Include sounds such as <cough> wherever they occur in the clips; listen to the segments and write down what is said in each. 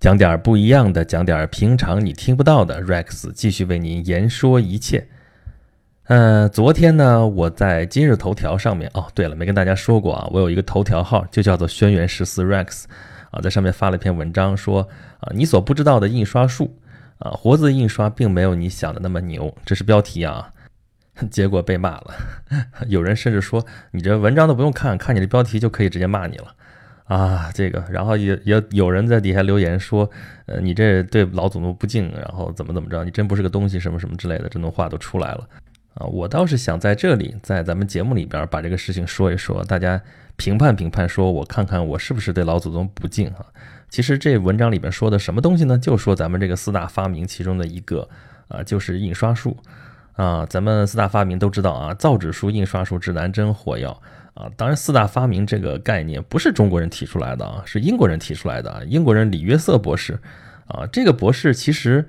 讲点不一样的，讲点平常你听不到的。Rex 继续为您言说一切。嗯，昨天呢，我在今日头条上面哦，对了，没跟大家说过啊，我有一个头条号，就叫做轩辕十四 Rex 啊，在上面发了一篇文章，说啊，你所不知道的印刷术啊，活字印刷并没有你想的那么牛，这是标题啊。结果被骂了，<laughs> 有人甚至说你这文章都不用看，看你的标题就可以直接骂你了。啊，这个，然后也也有人在底下留言说，呃，你这对老祖宗不敬，然后怎么怎么着，你真不是个东西，什么什么之类的，这种话都出来了。啊，我倒是想在这里，在咱们节目里边把这个事情说一说，大家评判评判，说我看看我是不是对老祖宗不敬啊？其实这文章里边说的什么东西呢？就说咱们这个四大发明其中的一个，啊，就是印刷术。啊，咱们四大发明都知道啊，造纸术、印刷术、指南针、火药。啊，当然，四大发明这个概念不是中国人提出来的啊，是英国人提出来的。英国人李约瑟博士，啊，这个博士其实，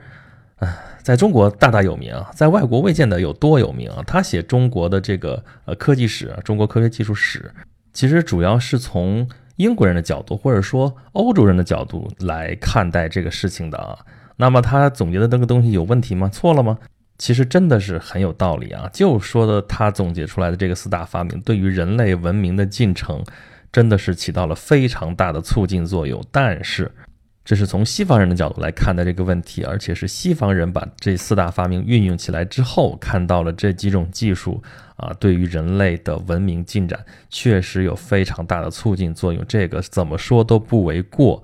啊，在中国大大有名啊，在外国未见得有多有名啊。他写中国的这个呃科技史、中国科学技术史，其实主要是从英国人的角度或者说欧洲人的角度来看待这个事情的啊。那么他总结的那个东西有问题吗？错了吗？其实真的是很有道理啊！就说的他总结出来的这个四大发明，对于人类文明的进程，真的是起到了非常大的促进作用。但是，这是从西方人的角度来看待这个问题，而且是西方人把这四大发明运用起来之后，看到了这几种技术啊，对于人类的文明进展确实有非常大的促进作用。这个怎么说都不为过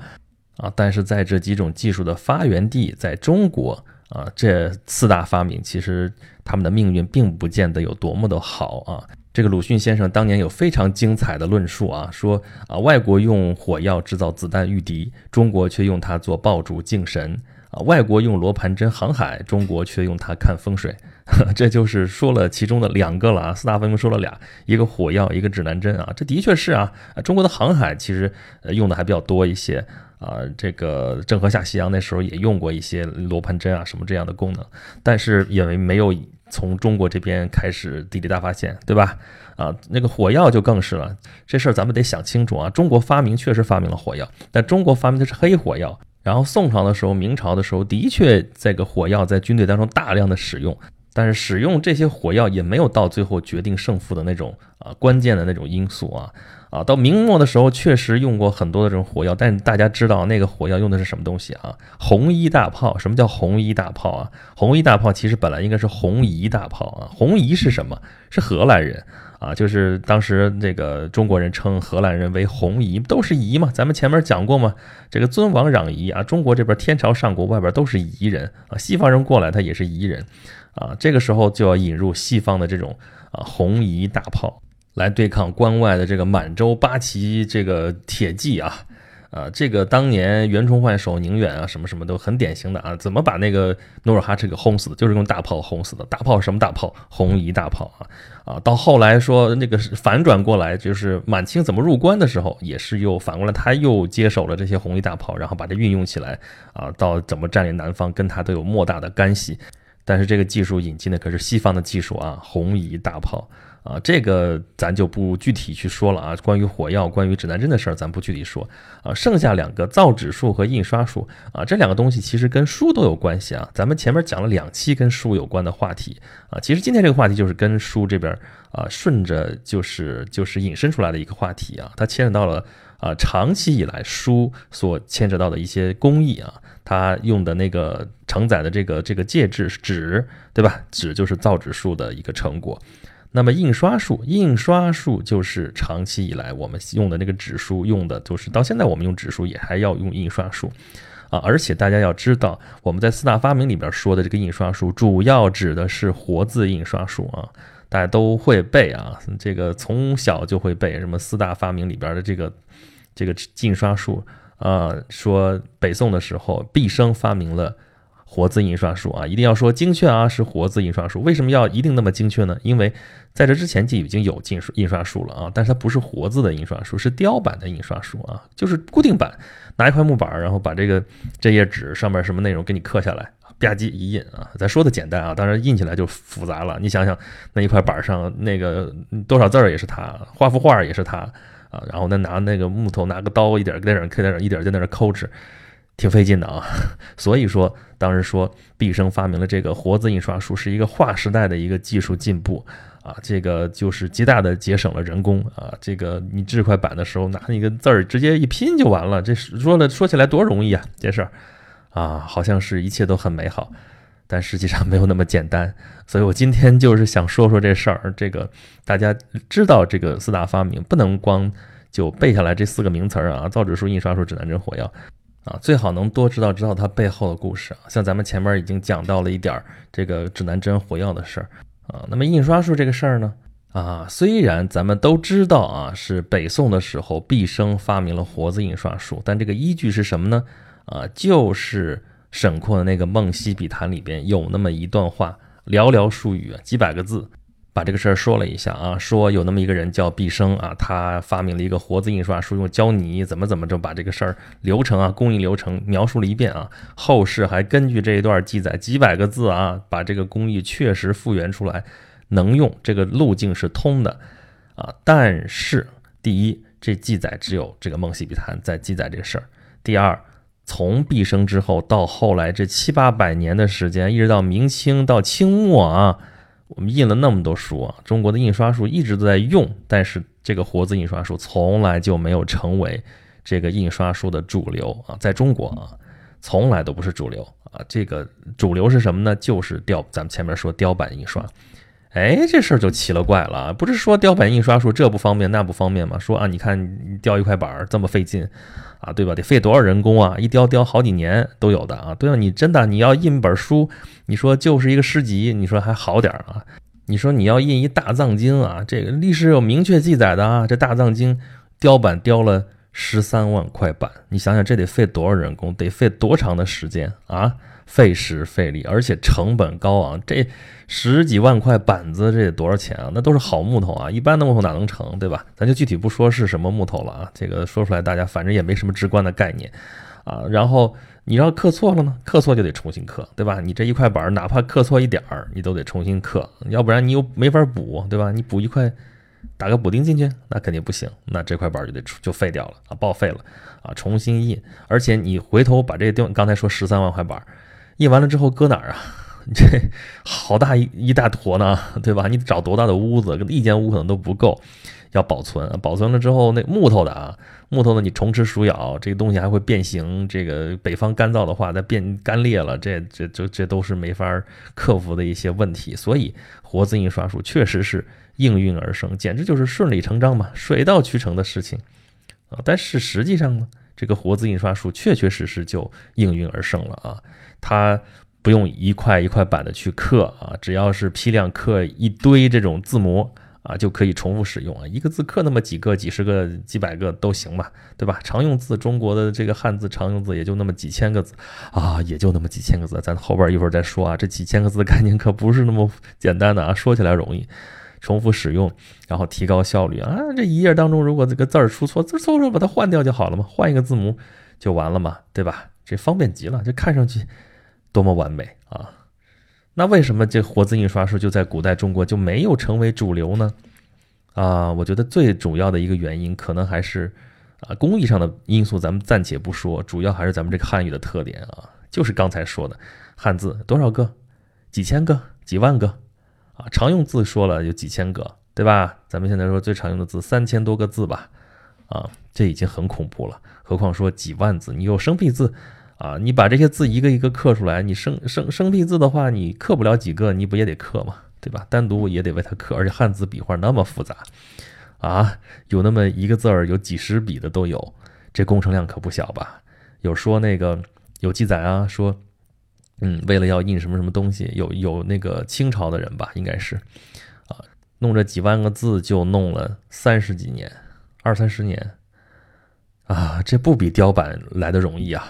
啊！但是在这几种技术的发源地，在中国。啊，这四大发明其实他们的命运并不见得有多么的好啊。这个鲁迅先生当年有非常精彩的论述啊，说啊，外国用火药制造子弹御敌，中国却用它做爆竹敬神啊；外国用罗盘针航海，中国却用它看风水。<laughs> 这就是说了其中的两个了啊。四大发明说了俩，一个火药，一个指南针啊。这的确是啊，中国的航海其实用的还比较多一些。啊，这个郑和下西洋那时候也用过一些罗盘针啊什么这样的功能，但是因为没有从中国这边开始地理大发现，对吧？啊，那个火药就更是了，这事儿咱们得想清楚啊。中国发明确实发明了火药，但中国发明的是黑火药。然后宋朝的时候、明朝的时候，的确这个火药在军队当中大量的使用，但是使用这些火药也没有到最后决定胜负的那种啊关键的那种因素啊。啊，到明末的时候确实用过很多的这种火药，但大家知道那个火药用的是什么东西啊？红衣大炮。什么叫红衣大炮啊？红衣大炮其实本来应该是红夷大炮啊。红夷是什么？是荷兰人啊，就是当时这个中国人称荷兰人为红夷，都是夷嘛。咱们前面讲过嘛，这个尊王攘夷啊，中国这边天朝上国外边都是夷人啊，西方人过来他也是夷人啊。这个时候就要引入西方的这种啊红夷大炮。来对抗关外的这个满洲八旗这个铁骑啊，啊，这个当年袁崇焕守宁远啊，什么什么都很典型的啊，怎么把那个努尔哈赤给轰死的？就是用大炮轰死的。大炮什么大炮？红夷大炮啊啊！到后来说那个反转过来，就是满清怎么入关的时候，也是又反过来，他又接手了这些红夷大炮，然后把它运用起来啊，到怎么占领南方，跟他都有莫大的干系。但是这个技术引进的可是西方的技术啊，红夷大炮。啊，这个咱就不具体去说了啊。关于火药、关于指南针的事儿，咱不具体说啊。剩下两个造纸术和印刷术啊，这两个东西其实跟书都有关系啊。咱们前面讲了两期跟书有关的话题啊，其实今天这个话题就是跟书这边啊顺着就是就是引申出来的一个话题啊。它牵扯到了啊长期以来书所牵扯到的一些工艺啊，它用的那个承载的这个这个介质纸，对吧？纸就是造纸术的一个成果。那么印刷术，印刷术就是长期以来我们用的那个纸书用的，就是到现在我们用纸书也还要用印刷术啊！而且大家要知道，我们在四大发明里边说的这个印刷术，主要指的是活字印刷术啊，大家都会背啊，这个从小就会背什么四大发明里边的这个这个印刷术啊，说北宋的时候毕生发明了。活字印刷术啊，一定要说精确啊，是活字印刷术。为什么要一定那么精确呢？因为在这之前就已经有印印刷术了啊，但是它不是活字的印刷术，是雕版的印刷术啊，就是固定版，拿一块木板，然后把这个这页纸上面什么内容给你刻下来，吧唧一印啊。咱说的简单啊，当然印起来就复杂了。你想想，那一块板上那个多少字儿也是他，画幅画也是他啊，然后再拿那个木头，拿个刀一点在那刻，在那一点在那抠纸。挺费劲的啊。<laughs> 所以说，当时说毕生发明了这个活字印刷术，是一个划时代的一个技术进步啊。这个就是极大的节省了人工啊。这个你制块板的时候，拿那个字儿直接一拼就完了。这说了说起来多容易啊，这事儿啊，好像是一切都很美好。但实际上没有那么简单，所以我今天就是想说说这事儿。这个大家知道这个四大发明，不能光就背下来这四个名词儿啊，造纸术、印刷术、指南针、火药啊，最好能多知道知道它背后的故事啊。像咱们前面已经讲到了一点儿这个指南针、火药的事儿啊。那么印刷术这个事儿呢啊，虽然咱们都知道啊，是北宋的时候毕生发明了活字印刷术，但这个依据是什么呢？啊，就是。沈括的那个《梦溪笔谈》里边有那么一段话，寥寥数语，几百个字，把这个事儿说了一下啊。说有那么一个人叫毕生啊，他发明了一个活字印刷术，用胶泥怎么怎么着把这个事儿流程啊，工艺流程描述了一遍啊。后世还根据这一段记载，几百个字啊，把这个工艺确实复原出来，能用，这个路径是通的啊。但是第一，这记载只有这个《梦溪笔谈》在记载这事儿；第二。从毕生之后到后来这七八百年的时间，一直到明清到清末啊，我们印了那么多书啊，中国的印刷术一直都在用，但是这个活字印刷术从来就没有成为这个印刷术的主流啊，在中国啊，从来都不是主流啊。这个主流是什么呢？就是雕，咱们前面说雕版印刷。哎，这事儿就奇了怪了，不是说雕版印刷术这不方便那不方便吗？说啊，你看你雕一块板这么费劲。啊，对吧？得费多少人工啊？一雕雕好几年都有的啊。对吧？你真的你要印本书，你说就是一个诗集，你说还好点儿啊？你说你要印一大藏经啊，这个历史有明确记载的啊。这大藏经雕版雕了十三万块板，你想想这得费多少人工？得费多长的时间啊？费时费力，而且成本高昂。这十几万块板子，这得多少钱啊？那都是好木头啊，一般的木头哪能成，对吧？咱就具体不说是什么木头了啊，这个说出来大家反正也没什么直观的概念啊。然后你要刻错了呢，刻错就得重新刻，对吧？你这一块板哪怕刻错一点儿，你都得重新刻，要不然你又没法补，对吧？你补一块，打个补丁进去，那肯定不行，那这块板就得就废掉了啊，报废了啊，重新印。而且你回头把这个地方，刚才说十三万块板。印完了之后搁哪儿啊？<laughs> 这好大一一大坨呢，<laughs> 对吧？你找多大的屋子？一间屋可能都不够，要保存。保存了之后，那木头的啊，木头的你虫吃鼠咬，这个东西还会变形。这个北方干燥的话，再变干裂了，这这这这都是没法克服的一些问题。所以活字印刷术确实是应运而生，简直就是顺理成章嘛，水到渠成的事情啊。但是实际上呢，这个活字印刷术确确实实就应运而生了啊。它不用一块一块板的去刻啊，只要是批量刻一堆这种字模啊，就可以重复使用啊。一个字刻那么几个、几十个、几百个都行吧，对吧？常用字，中国的这个汉字常用字也就那么几千个字啊，也就那么几千个字。咱后边一会儿再说啊，这几千个字的概念可不是那么简单的啊。说起来容易，重复使用，然后提高效率啊。这一页当中如果这个字儿出错，字错了把它换掉就好了嘛，换一个字母就完了嘛，对吧？这方便极了，这看上去。多么完美啊！那为什么这活字印刷术就在古代中国就没有成为主流呢？啊，我觉得最主要的一个原因可能还是啊工艺上的因素，咱们暂且不说，主要还是咱们这个汉语的特点啊，就是刚才说的汉字多少个，几千个、几万个啊，常用字说了有几千个，对吧？咱们现在说最常用的字三千多个字吧，啊，这已经很恐怖了，何况说几万字，你有生僻字。啊，你把这些字一个一个刻出来，你生生生僻字的话，你刻不了几个，你不也得刻吗？对吧？单独也得为它刻，而且汉字笔画那么复杂，啊，有那么一个字儿有几十笔的都有，这工程量可不小吧？有说那个有记载啊，说，嗯，为了要印什么什么东西，有有那个清朝的人吧，应该是，啊，弄这几万个字就弄了三十几年，二三十年。啊，这不比雕版来的容易啊？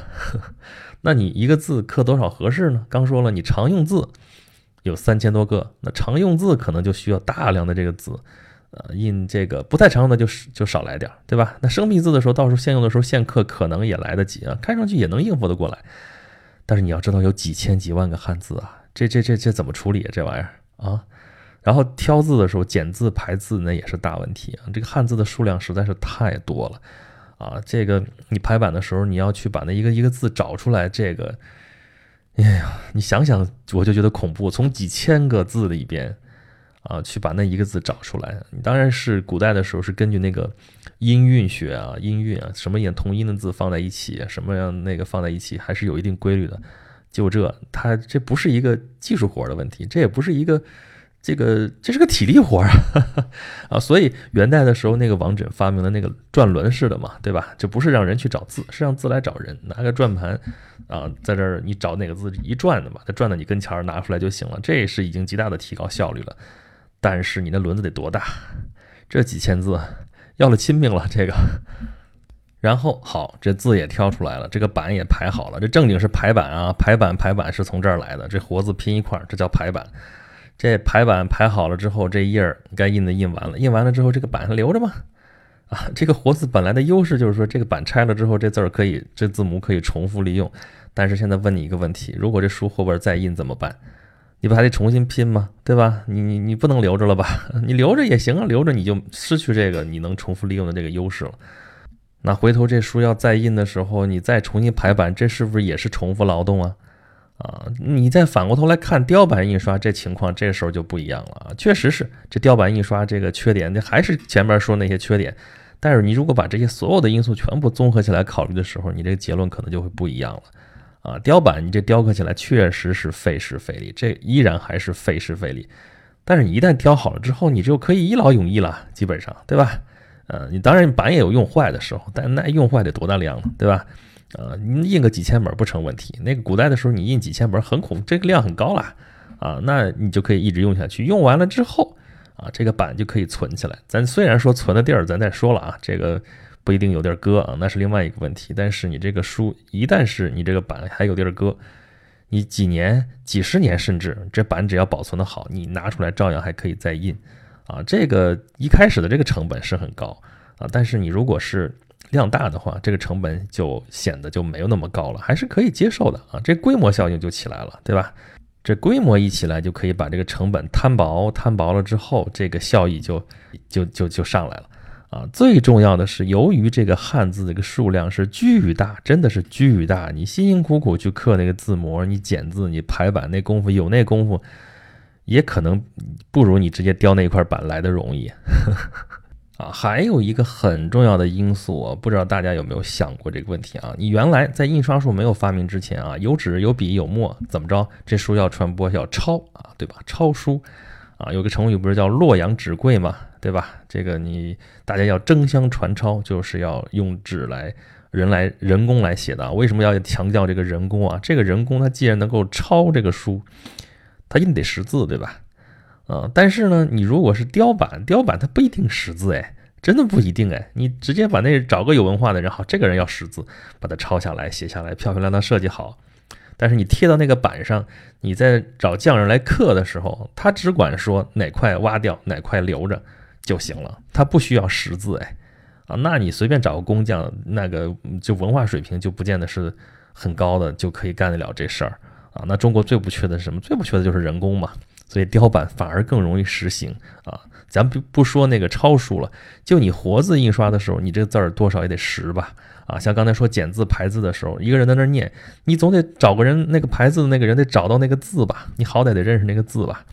<laughs> 那你一个字刻多少合适呢？刚说了，你常用字有三千多个，那常用字可能就需要大量的这个字，呃，印这个不太常用的就就少来点，对吧？那生僻字的时候，到时候现用的时候现刻可能也来得及啊，看上去也能应付得过来。但是你要知道，有几千几万个汉字啊，这这这这怎么处理啊？这玩意儿啊？然后挑字的时候，剪字排字那也是大问题啊，这个汉字的数量实在是太多了。啊，这个你排版的时候，你要去把那一个一个字找出来，这个，哎呀，你想想我就觉得恐怖，从几千个字里边啊，去把那一个字找出来。你当然是古代的时候是根据那个音韵学啊，音韵啊，什么演同音的字放在一起，什么样那个放在一起，还是有一定规律的。就这，它这不是一个技术活的问题，这也不是一个。这个这是个体力活啊，<laughs> 啊，所以元代的时候，那个王缜发明了那个转轮式的嘛，对吧？这不是让人去找字，是让字来找人。拿个转盘啊，在这儿你找哪个字一转的嘛，它转到你跟前儿拿出来就行了。这是已经极大的提高效率了。但是你那轮子得多大？这几千字要了亲命了，这个。然后好，这字也挑出来了，这个版也排好了。这正经是排版啊，排版排版是从这儿来的。这活字拼一块儿，这叫排版。这排版排好了之后，这页该印的印完了，印完了之后，这个版还留着吗？啊，这个活字本来的优势就是说，这个版拆了之后，这字儿可以，这字母可以重复利用。但是现在问你一个问题，如果这书后边再印怎么办？你不还得重新拼吗？对吧？你你你不能留着了吧？<laughs> 你留着也行啊，留着你就失去这个你能重复利用的这个优势了。那回头这书要再印的时候，你再重新排版，这是不是也是重复劳动啊？啊，你再反过头来看雕版印刷这情况，这时候就不一样了啊！确实是这雕版印刷这个缺点，那还是前面说那些缺点。但是你如果把这些所有的因素全部综合起来考虑的时候，你这个结论可能就会不一样了啊！雕版你这雕刻起来确实是费时费力，这依然还是费时费力。但是你一旦雕好了之后，你就可以一劳永逸了，基本上对吧？呃，你当然版也有用坏的时候，但那用坏得多大量呢，对吧？呃，你印个几千本不成问题。那个古代的时候，你印几千本很恐，这个量很高了啊，那你就可以一直用下去。用完了之后啊，这个版就可以存起来。咱虽然说存的地儿，咱再说了啊，这个不一定有地儿搁啊，那是另外一个问题。但是你这个书一旦是你这个版还有地儿搁，你几年、几十年，甚至这版只要保存的好，你拿出来照样还可以再印啊。这个一开始的这个成本是很高啊，但是你如果是量大的话，这个成本就显得就没有那么高了，还是可以接受的啊。这规模效应就起来了，对吧？这规模一起来，就可以把这个成本摊薄，摊薄了之后，这个效益就就就就上来了啊。最重要的是，由于这个汉字这个数量是巨大，真的是巨大，你辛辛苦苦去刻那个字模，你剪字，你排版那功夫，有那功夫，也可能不如你直接雕那一块板来的容易。<laughs> 啊，还有一个很重要的因素，不知道大家有没有想过这个问题啊？你原来在印刷术没有发明之前啊，有纸有笔有墨，怎么着？这书要传播要抄啊，对吧？抄书啊，有个成语不是叫洛阳纸贵吗，对吧？这个你大家要争相传抄，就是要用纸来人来人工来写的。为什么要强调这个人工啊？这个人工他既然能够抄这个书，他一定得识字，对吧？啊，但是呢，你如果是雕版，雕版它不一定识字，哎，真的不一定，哎，你直接把那找个有文化的人，好，这个人要识字，把它抄下来，写下来，漂漂亮亮设计好。但是你贴到那个板上，你在找匠人来刻的时候，他只管说哪块挖掉，哪块留着就行了，他不需要识字，哎，啊，那你随便找个工匠，那个就文化水平就不见得是很高的，就可以干得了这事儿啊。那中国最不缺的是什么？最不缺的就是人工嘛。所以雕版反而更容易实行啊！咱不不说那个抄书了，就你活字印刷的时候，你这个字儿多少也得识吧？啊，像刚才说剪字排字的时候，一个人在那念，你总得找个人那个排字的那个人得找到那个字吧？你好歹得认识那个字吧？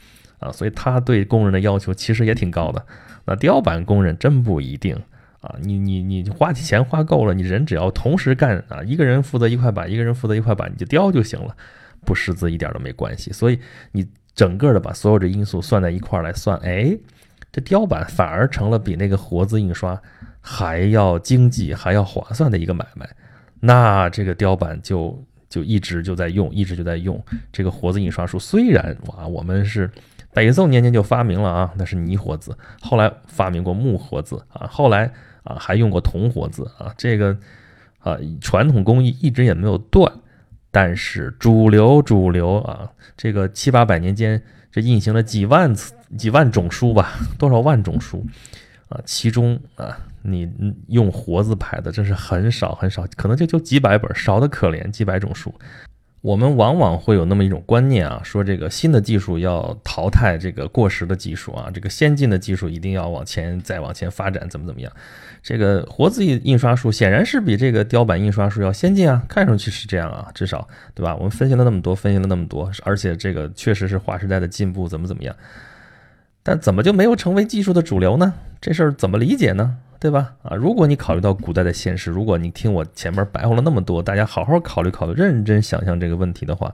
啊，所以他对工人的要求其实也挺高的。那雕版工人真不一定啊！你你你花钱花够了，你人只要同时干啊，一个人负责一块板，一个人负责一块板，你就雕就行了，不识字一点都没关系。所以你。整个的把所有的因素算在一块来算，哎，这雕版反而成了比那个活字印刷还要经济、还要划算的一个买卖。那这个雕版就就一直就在用，一直就在用这个活字印刷术。虽然哇，我们是北宋年间就发明了啊，那是泥活字，后来发明过木活字啊，后来啊还用过铜活字啊，这个啊传统工艺一直也没有断。但是主流主流啊，这个七八百年间，这印行了几万次、几万种书吧，多少万种书啊？其中啊，你用活字排的真是很少很少，可能就就几百本，少的可怜，几百种书。我们往往会有那么一种观念啊，说这个新的技术要淘汰这个过时的技术啊，这个先进的技术一定要往前再往前发展，怎么怎么样？这个活字印刷术显然是比这个雕版印刷术要先进啊，看上去是这样啊，至少对吧？我们分析了那么多，分析了那么多，而且这个确实是划时代的进步，怎么怎么样？但怎么就没有成为技术的主流呢？这事儿怎么理解呢？对吧？啊，如果你考虑到古代的现实，如果你听我前面白话了那么多，大家好好考虑考虑，认真想象这个问题的话，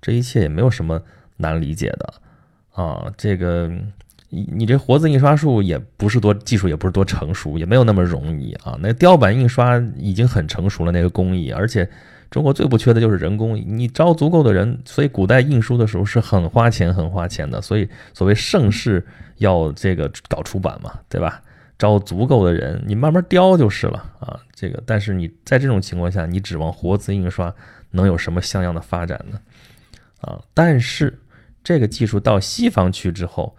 这一切也没有什么难理解的啊。这个你你这活字印刷术也不是多技术，也不是多成熟，也没有那么容易啊。那雕版印刷已经很成熟了，那个工艺，而且中国最不缺的就是人工，你招足够的人，所以古代印书的时候是很花钱很花钱的。所以所谓盛世要这个搞出版嘛，对吧？招足够的人，你慢慢雕就是了啊。这个，但是你在这种情况下，你指望活字印刷能有什么像样的发展呢？啊，但是这个技术到西方去之后，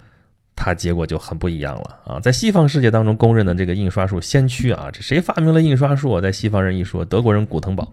它结果就很不一样了啊。在西方世界当中公认的这个印刷术先驱啊，这谁发明了印刷术啊？在西方人一说，德国人古腾堡。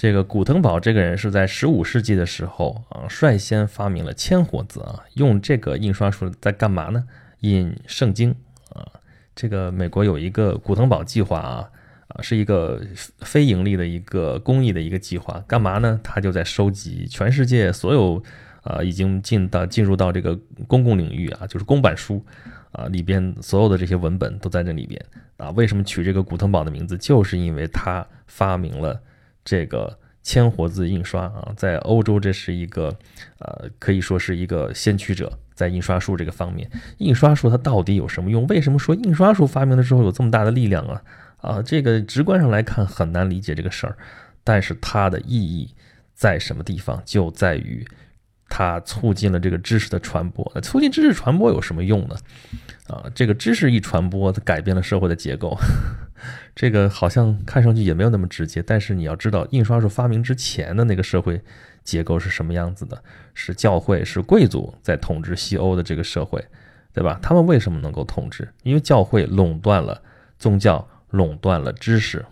这个古腾堡这个人是在十五世纪的时候啊，率先发明了铅活字啊，用这个印刷术在干嘛呢？印圣经啊。这个美国有一个古腾堡计划啊，啊，是一个非盈利的一个公益的一个计划，干嘛呢？他就在收集全世界所有啊已经进到进入到这个公共领域啊，就是公版书啊里边所有的这些文本都在这里边啊。为什么取这个古腾堡的名字？就是因为他发明了这个。铅活字印刷啊，在欧洲这是一个，呃，可以说是一个先驱者，在印刷术这个方面。印刷术它到底有什么用？为什么说印刷术发明的时候有这么大的力量啊？啊，这个直观上来看很难理解这个事儿，但是它的意义在什么地方？就在于它促进了这个知识的传播。促进知识传播有什么用呢？啊，这个知识一传播，它改变了社会的结构。这个好像看上去也没有那么直接，但是你要知道，印刷术发明之前的那个社会结构是什么样子的？是教会、是贵族在统治西欧的这个社会，对吧？他们为什么能够统治？因为教会垄断了宗教，垄断了知识。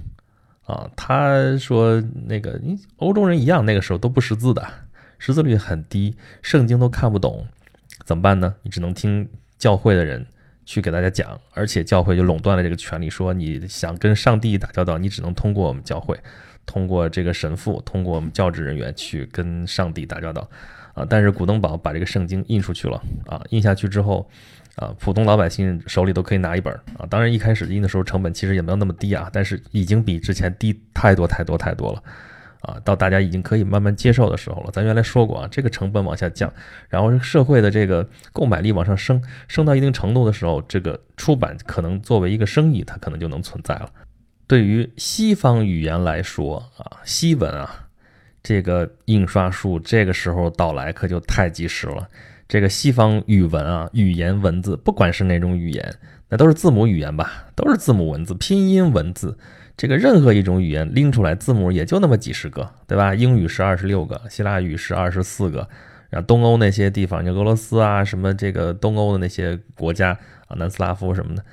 啊，他说那个，欧洲人一样，那个时候都不识字的，识字率很低，圣经都看不懂，怎么办呢？你只能听教会的人。去给大家讲，而且教会就垄断了这个权利，说你想跟上帝打交道，你只能通过我们教会，通过这个神父，通过我们教职人员去跟上帝打交道，啊！但是古登堡把这个圣经印出去了，啊，印下去之后，啊，普通老百姓手里都可以拿一本，啊，当然一开始印的时候成本其实也没有那么低啊，但是已经比之前低太多太多太多了。啊，到大家已经可以慢慢接受的时候了。咱原来说过啊，这个成本往下降，然后社会的这个购买力往上升，升到一定程度的时候，这个出版可能作为一个生意，它可能就能存在了。对于西方语言来说啊，西文啊，这个印刷术这个时候到来可就太及时了。这个西方语文啊，语言文字，不管是哪种语言，那都是字母语言吧，都是字母文字，拼音文字。这个任何一种语言拎出来，字母也就那么几十个，对吧？英语是二十六个，希腊语是二十四个，然后东欧那些地方，你俄罗斯啊，什么这个东欧的那些国家啊，南斯拉夫什么的，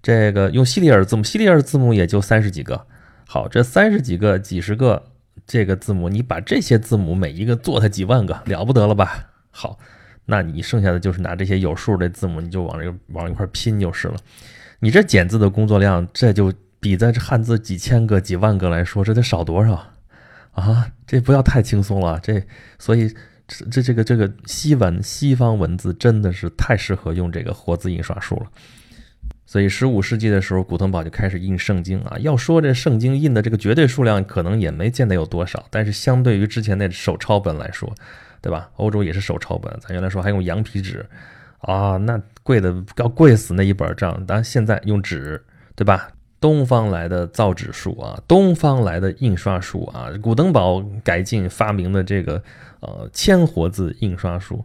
这个用西里尔字母，西里尔字母也就三十几个。好，这三十几个、几十个这个字母，你把这些字母每一个做它几万个，了不得了吧？好，那你剩下的就是拿这些有数的字母，你就往这个往一块拼就是了。你这减字的工作量，这就。比在这汉字几千个、几万个来说，这得少多少啊？这不要太轻松了。这所以这这个这个西文西方文字真的是太适合用这个活字印刷术了。所以十五世纪的时候，古腾堡就开始印圣经啊。要说这圣经印的这个绝对数量，可能也没见得有多少，但是相对于之前那手抄本来说，对吧？欧洲也是手抄本，咱原来说还用羊皮纸啊，那贵的要贵死那一本账。当然现在用纸，对吧？东方来的造纸术啊，东方来的印刷术啊，古登堡改进发明的这个呃铅活字印刷术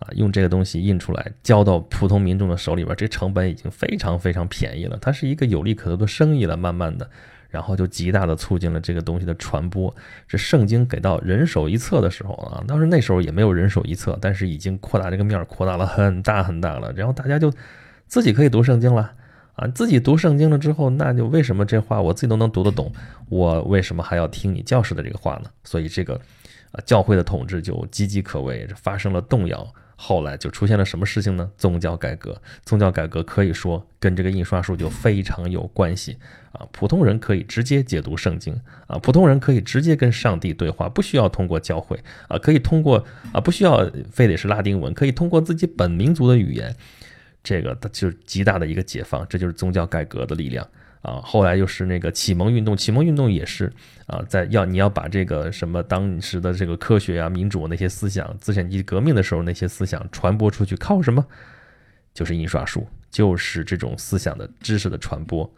啊，用这个东西印出来交到普通民众的手里边，这成本已经非常非常便宜了，它是一个有利可图的生意了。慢慢的，然后就极大的促进了这个东西的传播。这圣经给到人手一册的时候啊，当时那时候也没有人手一册，但是已经扩大这个面扩大了很大很大了，然后大家就自己可以读圣经了。啊，自己读圣经了之后，那就为什么这话我自己都能读得懂，我为什么还要听你教师的这个话呢？所以这个啊，教会的统治就岌岌可危，发生了动摇。后来就出现了什么事情呢？宗教改革。宗教改革可以说跟这个印刷术就非常有关系啊。普通人可以直接解读圣经啊，普通人可以直接跟上帝对话，不需要通过教会啊，可以通过啊，不需要非得是拉丁文，可以通过自己本民族的语言。这个就是极大的一个解放，这就是宗教改革的力量。啊，后来又是那个启蒙运动，启蒙运动也是啊，在要你要把这个什么当时的这个科学啊、民主那些思想，资产阶级革命的时候那些思想传播出去，靠什么？就是印刷术，就是这种思想的知识的传播。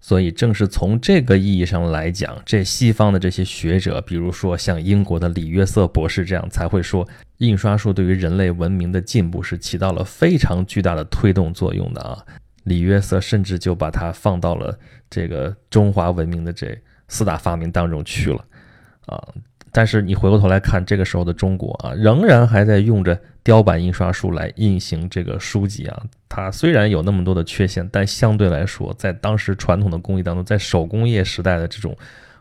所以正是从这个意义上来讲，这西方的这些学者，比如说像英国的李约瑟博士这样，才会说印刷术对于人类文明的进步是起到了非常巨大的推动作用的啊。李约瑟甚至就把它放到了这个中华文明的这四大发明当中去了，啊！但是你回过头来看，这个时候的中国啊，仍然还在用着雕版印刷术来印行这个书籍啊。它虽然有那么多的缺陷，但相对来说，在当时传统的工艺当中，在手工业时代的这种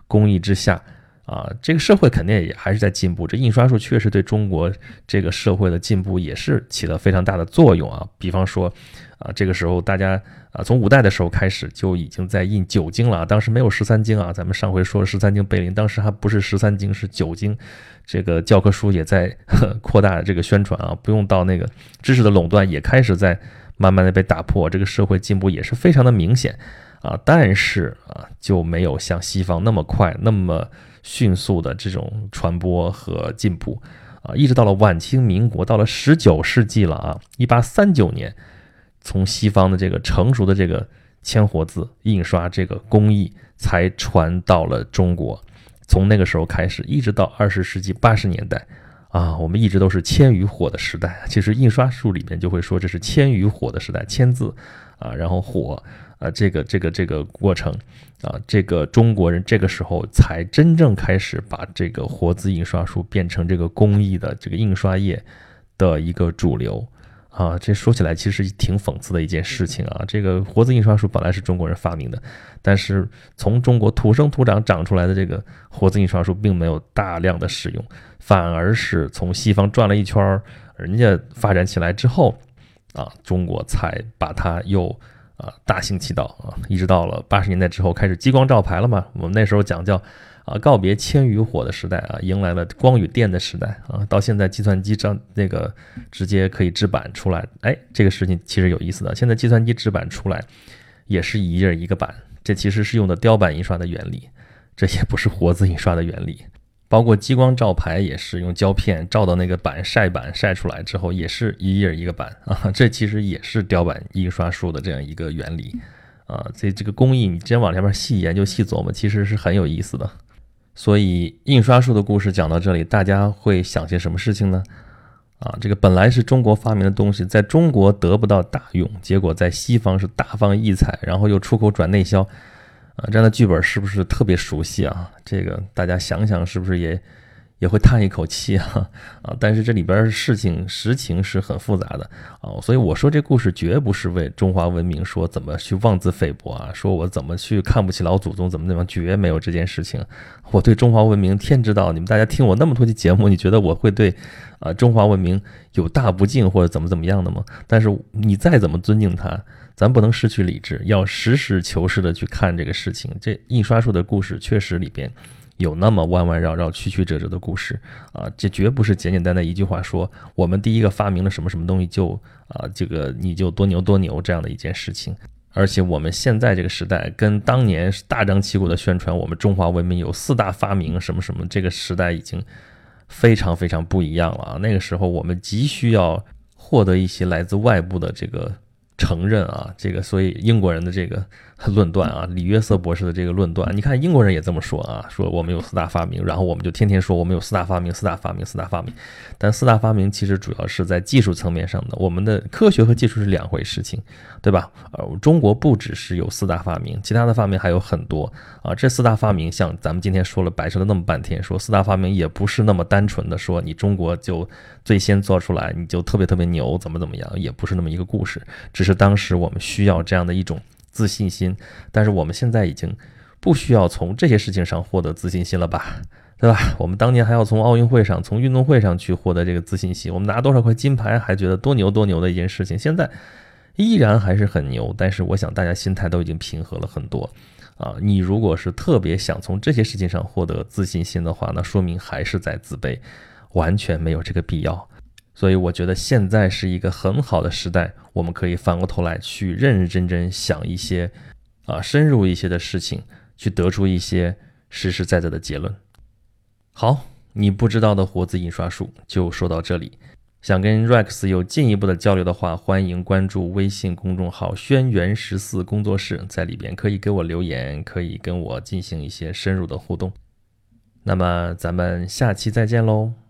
工艺之下，啊，这个社会肯定也还是在进步。这印刷术确实对中国这个社会的进步也是起了非常大的作用啊。比方说。啊，这个时候大家啊，从五代的时候开始就已经在印九经了啊。当时没有十三经啊，咱们上回说十三经背灵，当时还不是十三经，是九经。这个教科书也在扩大这个宣传啊，不用到那个知识的垄断也开始在慢慢的被打破，这个社会进步也是非常的明显啊。但是啊，就没有像西方那么快、那么迅速的这种传播和进步啊。一直到了晚清民国，到了十九世纪了啊，一八三九年。从西方的这个成熟的这个铅活字印刷这个工艺才传到了中国，从那个时候开始，一直到二十世纪八十年代，啊，我们一直都是铅与火的时代。其实印刷术里面就会说这是铅与火的时代，铅字啊，然后火啊，这个这个这个过程啊，这个中国人这个时候才真正开始把这个活字印刷术变成这个工艺的这个印刷业的一个主流。啊，这说起来其实挺讽刺的一件事情啊！这个活字印刷术本来是中国人发明的，但是从中国土生土长长出来的这个活字印刷术并没有大量的使用，反而是从西方转了一圈，人家发展起来之后，啊，中国才把它又啊大行其道啊，一直到了八十年代之后开始激光照排了嘛，我们那时候讲叫。啊，告别铅与火的时代啊，迎来了光与电的时代啊！到现在计算机上那个直接可以制版出来，哎，这个事情其实有意思的。现在计算机制版出来也是一页一个版，这其实是用的雕版印刷的原理，这也不是活字印刷的原理。包括激光照排也是用胶片照到那个板晒板晒出来之后，也是一页一个版啊，<laughs> 这其实也是雕版印刷术的这样一个原理啊。所以这个工艺你真往下面细研究细琢磨，其实是很有意思的。所以印刷术的故事讲到这里，大家会想些什么事情呢？啊，这个本来是中国发明的东西，在中国得不到大用，结果在西方是大放异彩，然后又出口转内销，啊，这样的剧本是不是特别熟悉啊？这个大家想想，是不是也？也会叹一口气啊 <laughs> 啊！但是这里边事情实情是很复杂的啊，所以我说这故事绝不是为中华文明说怎么去妄自菲薄啊，说我怎么去看不起老祖宗怎么怎么，绝没有这件事情。我对中华文明天知道，你们大家听我那么多期节目，你觉得我会对啊中华文明有大不敬或者怎么怎么样的吗？但是你再怎么尊敬他，咱不能失去理智，要实事求是的去看这个事情。这印刷术的故事确实里边。有那么弯弯绕绕、曲曲折折的故事啊，这绝不是简简单单一句话说我们第一个发明了什么什么东西就啊，这个你就多牛多牛这样的一件事情。而且我们现在这个时代跟当年大张旗鼓的宣传我们中华文明有四大发明什么什么，这个时代已经非常非常不一样了啊。那个时候我们急需要获得一些来自外部的这个。承认啊，这个所以英国人的这个论断啊，李约瑟博士的这个论断，你看英国人也这么说啊，说我们有四大发明，然后我们就天天说我们有四大发明，四大发明，四大发明。但四大发明其实主要是在技术层面上的，我们的科学和技术是两回事情，对吧？呃，中国不只是有四大发明，其他的发明还有很多啊。这四大发明，像咱们今天说了摆设了那么半天，说四大发明也不是那么单纯的说你中国就最先做出来，你就特别特别牛，怎么怎么样，也不是那么一个故事，只是当时我们需要这样的一种自信心，但是我们现在已经不需要从这些事情上获得自信心了吧？对吧？我们当年还要从奥运会上、从运动会上去获得这个自信心，我们拿多少块金牌还觉得多牛多牛的一件事情，现在依然还是很牛。但是我想大家心态都已经平和了很多啊。你如果是特别想从这些事情上获得自信心的话，那说明还是在自卑，完全没有这个必要。所以我觉得现在是一个很好的时代，我们可以反过头来去认认真真想一些啊深入一些的事情，去得出一些实实在在的结论。好，你不知道的活字印刷术就说到这里。想跟 Rex 有进一步的交流的话，欢迎关注微信公众号“轩辕十四工作室”，在里边可以给我留言，可以跟我进行一些深入的互动。那么咱们下期再见喽。